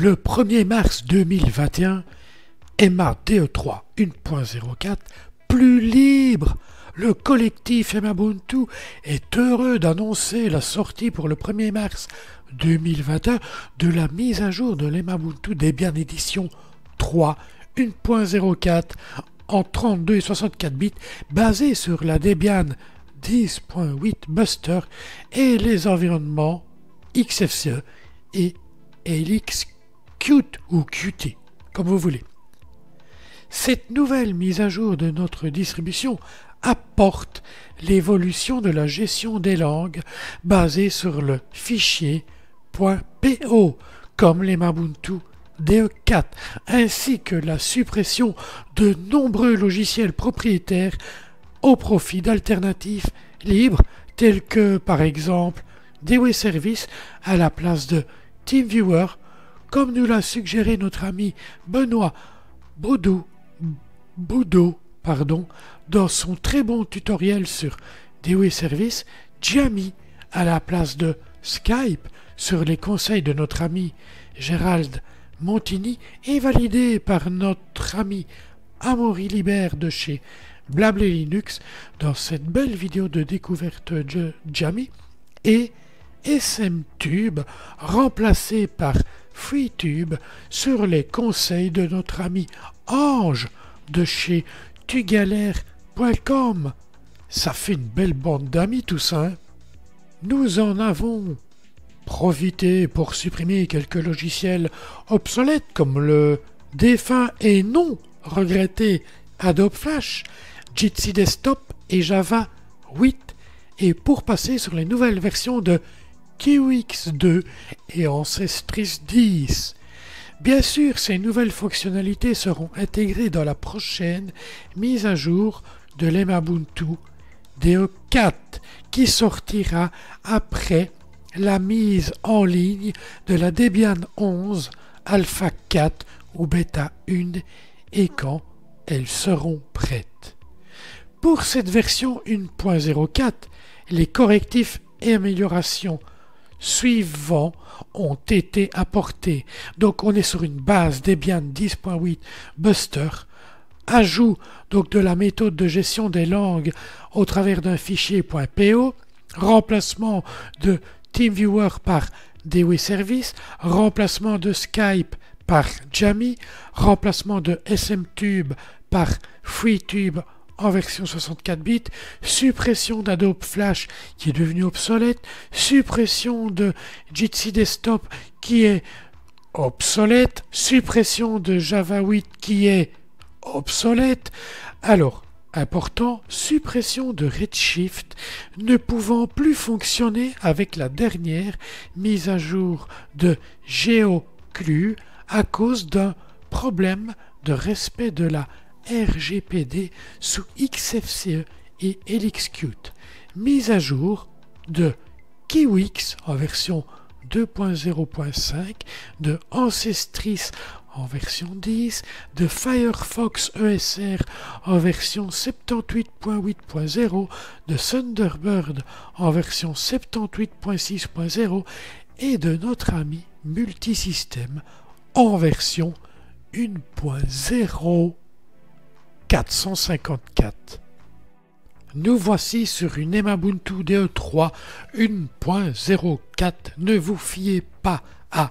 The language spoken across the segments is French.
Le 1er mars 2021, Emma DE3 1.04 plus libre. Le collectif Emabuntu est heureux d'annoncer la sortie pour le 1er mars 2021 de la mise à jour de l'Emabuntu Debian Edition 3 1.04 en 32 et 64 bits basée sur la Debian 10.8 Buster et les environnements XFCE et LXQt ou Qt, comme vous voulez. Cette nouvelle mise à jour de notre distribution apporte l'évolution de la gestion des langues basée sur le fichier .po comme les Mabuntu DE4 ainsi que la suppression de nombreux logiciels propriétaires au profit d'alternatives libres telles que par exemple DW Service à la place de TeamViewer comme nous l'a suggéré notre ami Benoît Boudou, Boudou pardon, dans son très bon tutoriel sur DW Service, Jamie à la place de Skype sur les conseils de notre ami Gérald Montigny est validé par notre ami Amaury Libert de chez Blabla Linux dans cette belle vidéo de découverte de Jamie et SMTube remplacé par FreeTube sur les conseils de notre ami Ange de chez tugalère.com. Ça fait une belle bande d'amis tout ça. Hein. Nous en avons profiter pour supprimer quelques logiciels obsolètes comme le défunt et non regretté Adobe Flash, Jitsi Desktop et Java 8 et pour passer sur les nouvelles versions de KiwiX 2 et Ancestris 10. Bien sûr, ces nouvelles fonctionnalités seront intégrées dans la prochaine mise à jour de l'Emabuntu DE4 qui sortira après la mise en ligne de la Debian 11 Alpha 4 ou Beta 1 et quand elles seront prêtes. Pour cette version 1.04, les correctifs et améliorations suivants ont été apportés. Donc on est sur une base Debian 10.8 Buster, ajout donc de la méthode de gestion des langues au travers d'un fichier .po, remplacement de TeamViewer par DW Service, remplacement de Skype par Jamie, remplacement de SMTube par FreeTube en version 64 bits, suppression d'Adobe Flash qui est devenu obsolète, suppression de Jitsi Desktop qui est obsolète, suppression de Java 8 qui est obsolète. Alors, Important, suppression de Redshift ne pouvant plus fonctionner avec la dernière mise à jour de GeoClue à cause d'un problème de respect de la RGPD sous XFCE et LXQt. Mise à jour de Kiwix en version 2.0.5, de Ancestris en version 10, de Firefox ESR en version 78.8.0, de Thunderbird en version 78.6.0 et de notre ami Multisystème en version 1.0 454. Nous voici sur une Emabuntu DE3 1.04. Ne vous fiez pas à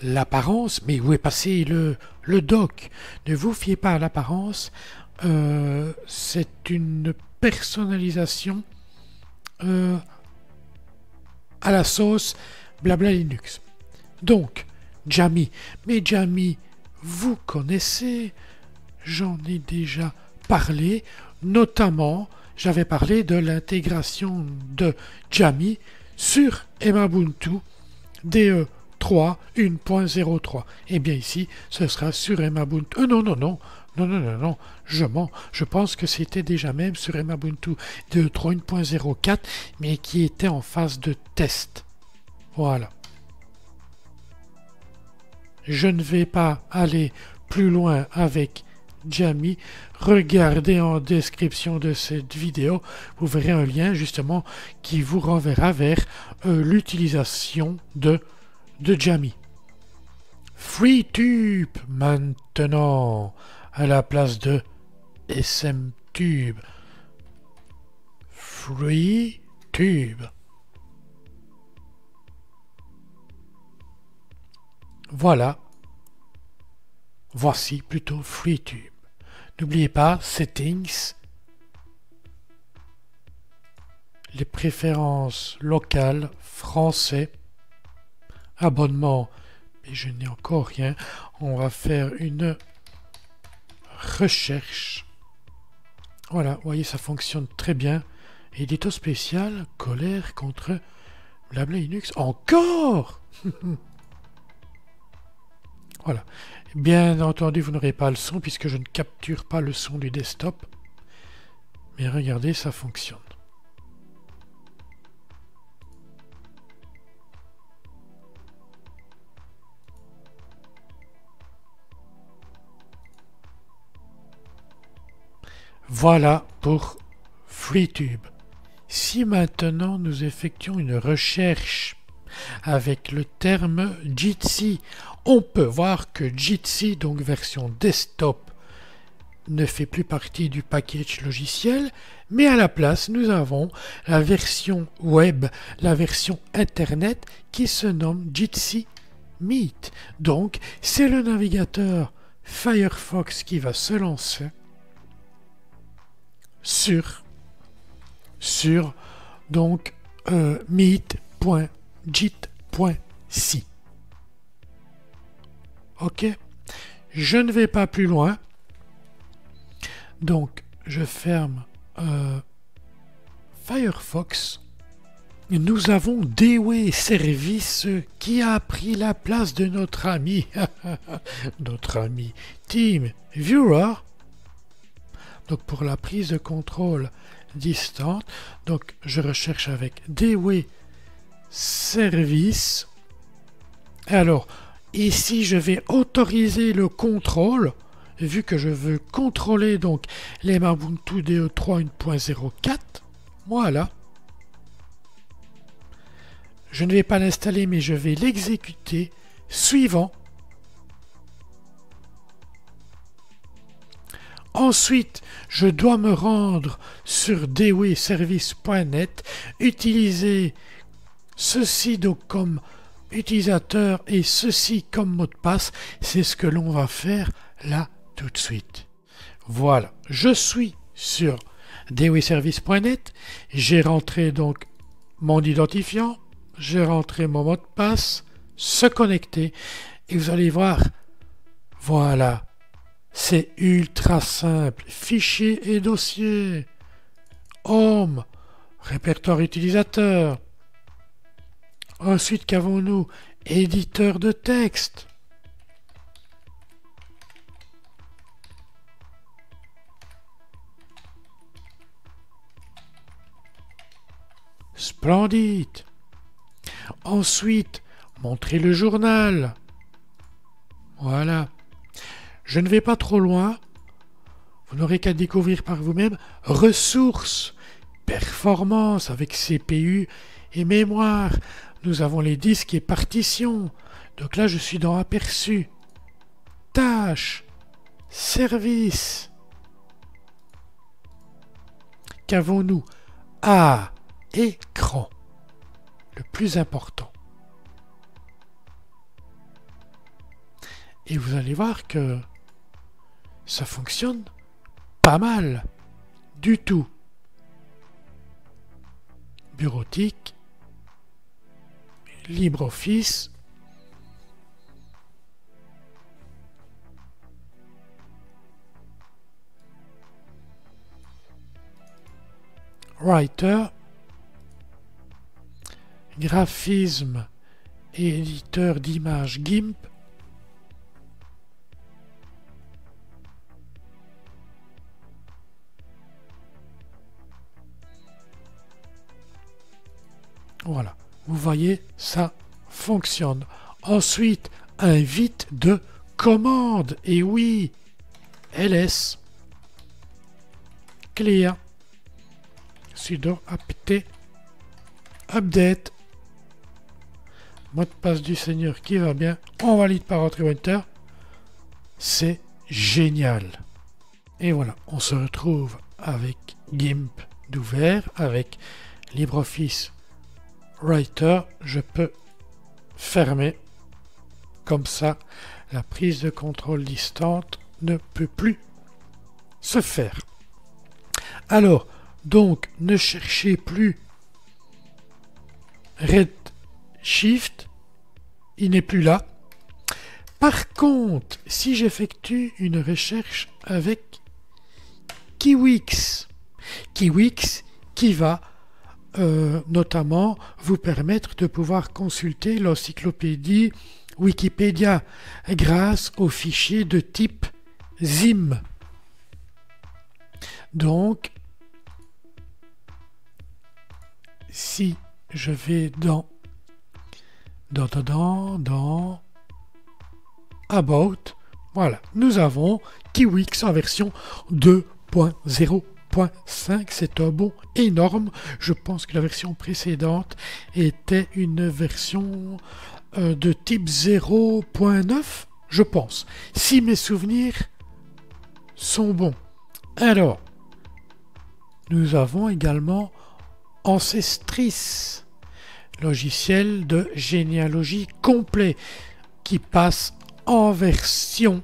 l'apparence, mais où est passé le, le doc? Ne vous fiez pas à l'apparence, euh, c'est une personnalisation euh, à la sauce blabla Linux. Donc, Jamie, mais Jamie, vous connaissez, j'en ai déjà parlé, notamment j'avais parlé de l'intégration de Jamie sur Emabuntu DE 3, 1.03. Et bien ici, ce sera sur Emabuntu. Euh, non, non, non, non, non, non, non, je mens. Je pense que c'était déjà même sur Emabuntu 2.3 1.04, mais qui était en phase de test. Voilà. Je ne vais pas aller plus loin avec Jamie. Regardez en description de cette vidéo, vous verrez un lien justement qui vous renverra vers euh, l'utilisation de de Jamie. FreeTube maintenant à la place de SMTube. FreeTube. Voilà. Voici plutôt FreeTube. N'oubliez pas, Settings, les préférences locales, français, abonnement, mais je n'ai encore rien. On va faire une recherche. Voilà, vous voyez, ça fonctionne très bien. Édito spécial, colère contre Blabla Linux. Encore? Voilà. Bien entendu, vous n'aurez pas le son puisque je ne capture pas le son du desktop. Mais regardez, ça fonctionne. Voilà pour FreeTube. Si maintenant nous effectuons une recherche avec le terme Jitsi, on peut voir que Jitsi, donc version desktop, ne fait plus partie du package logiciel, mais à la place, nous avons la version web, la version internet qui se nomme Jitsi Meet. Donc, c'est le navigateur Firefox qui va se lancer sur sur donc euh, meet.jit.si. Ok Je ne vais pas plus loin. Donc, je ferme euh, Firefox. Nous avons Dewey Service qui a pris la place de notre ami, notre ami Team Viewer donc pour la prise de contrôle distante. Donc je recherche avec DW Service. Alors ici je vais autoriser le contrôle vu que je veux contrôler donc les Mabuntu DE3 1.04. Voilà. Je ne vais pas l'installer mais je vais l'exécuter suivant Ensuite, je dois me rendre sur deweyservice.net, utiliser ceci donc comme utilisateur et ceci comme mot de passe. C'est ce que l'on va faire là tout de suite. Voilà, je suis sur deweyservice.net. J'ai rentré donc mon identifiant, j'ai rentré mon mot de passe, se connecter et vous allez voir, voilà, c'est ultra simple. Fichier et dossier. Home. Répertoire utilisateur. Ensuite, qu'avons-nous? Éditeur de texte. Splendide. Ensuite, montrer le journal. Voilà. Je ne vais pas trop loin. Vous n'aurez qu'à découvrir par vous-même. Ressources, performance avec CPU et mémoire. Nous avons les disques et partitions. Donc là, je suis dans aperçu. Tâches, service. Qu'avons-nous Ah, écran? Le plus important. Et vous allez voir que ça fonctionne pas mal du tout. Bureautique, LibreOffice, Writer, graphisme et éditeur d'images GIMP, Voilà. Vous voyez, ça fonctionne. Ensuite, un vite de commande. Et oui, ls clear sudo apt update Mot de passe du Seigneur qui va bien. On valide par Entry Winter. C'est génial. Et voilà, on se retrouve avec GIMP d'ouvert, avec LibreOffice Writer. Je peux fermer. Comme ça, la prise de contrôle distante ne peut plus se faire. Alors, donc, ne cherchez plus Redshift, il n'est plus là. Par contre, si j'effectue une recherche avec Kiwix, Kiwix qui va euh, notamment vous permettre de pouvoir consulter l'encyclopédie Wikipédia grâce aux fichiers de type ZIM. Donc, si je vais dans, dans, dans, dans, About, voilà, nous avons Kiwix en version 2.0.5, c'est un bon énorme. Je pense que la version précédente était une version euh, de type 0.9, je pense, si mes souvenirs sont bons. Alors, nous avons également Ancestris, logiciel de généalogie complet qui passe en version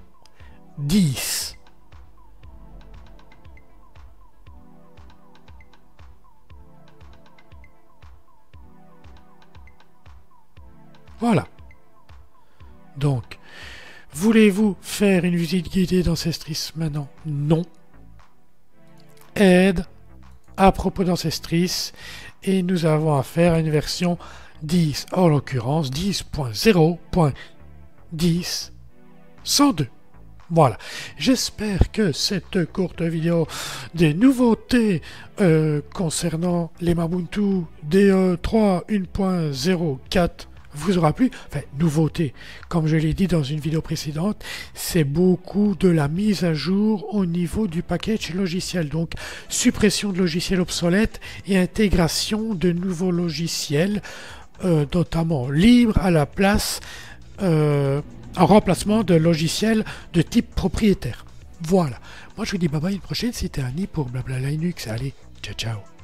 10. Voilà. Donc, voulez-vous faire une visite guidée d'Ancestris maintenant? Non. Aide à propos d'Ancestris et nous avons affaire à une version 10, en l'occurrence 10.0.10 102. Voilà. J'espère que cette courte vidéo des nouveautés euh, concernant les Mabuntu DE3 1.04 vous aura plu. Enfin, nouveauté, comme je l'ai dit dans une vidéo précédente, c'est beaucoup de la mise à jour au niveau du package logiciel. Donc, suppression de logiciels obsolètes et intégration de nouveaux logiciels, euh, notamment libres à la place, euh, en remplacement de logiciels de type propriétaire. Voilà. Moi, je vous dis bye bye une prochaine. C'était Annie pour Blabla Linux. Allez, ciao, ciao.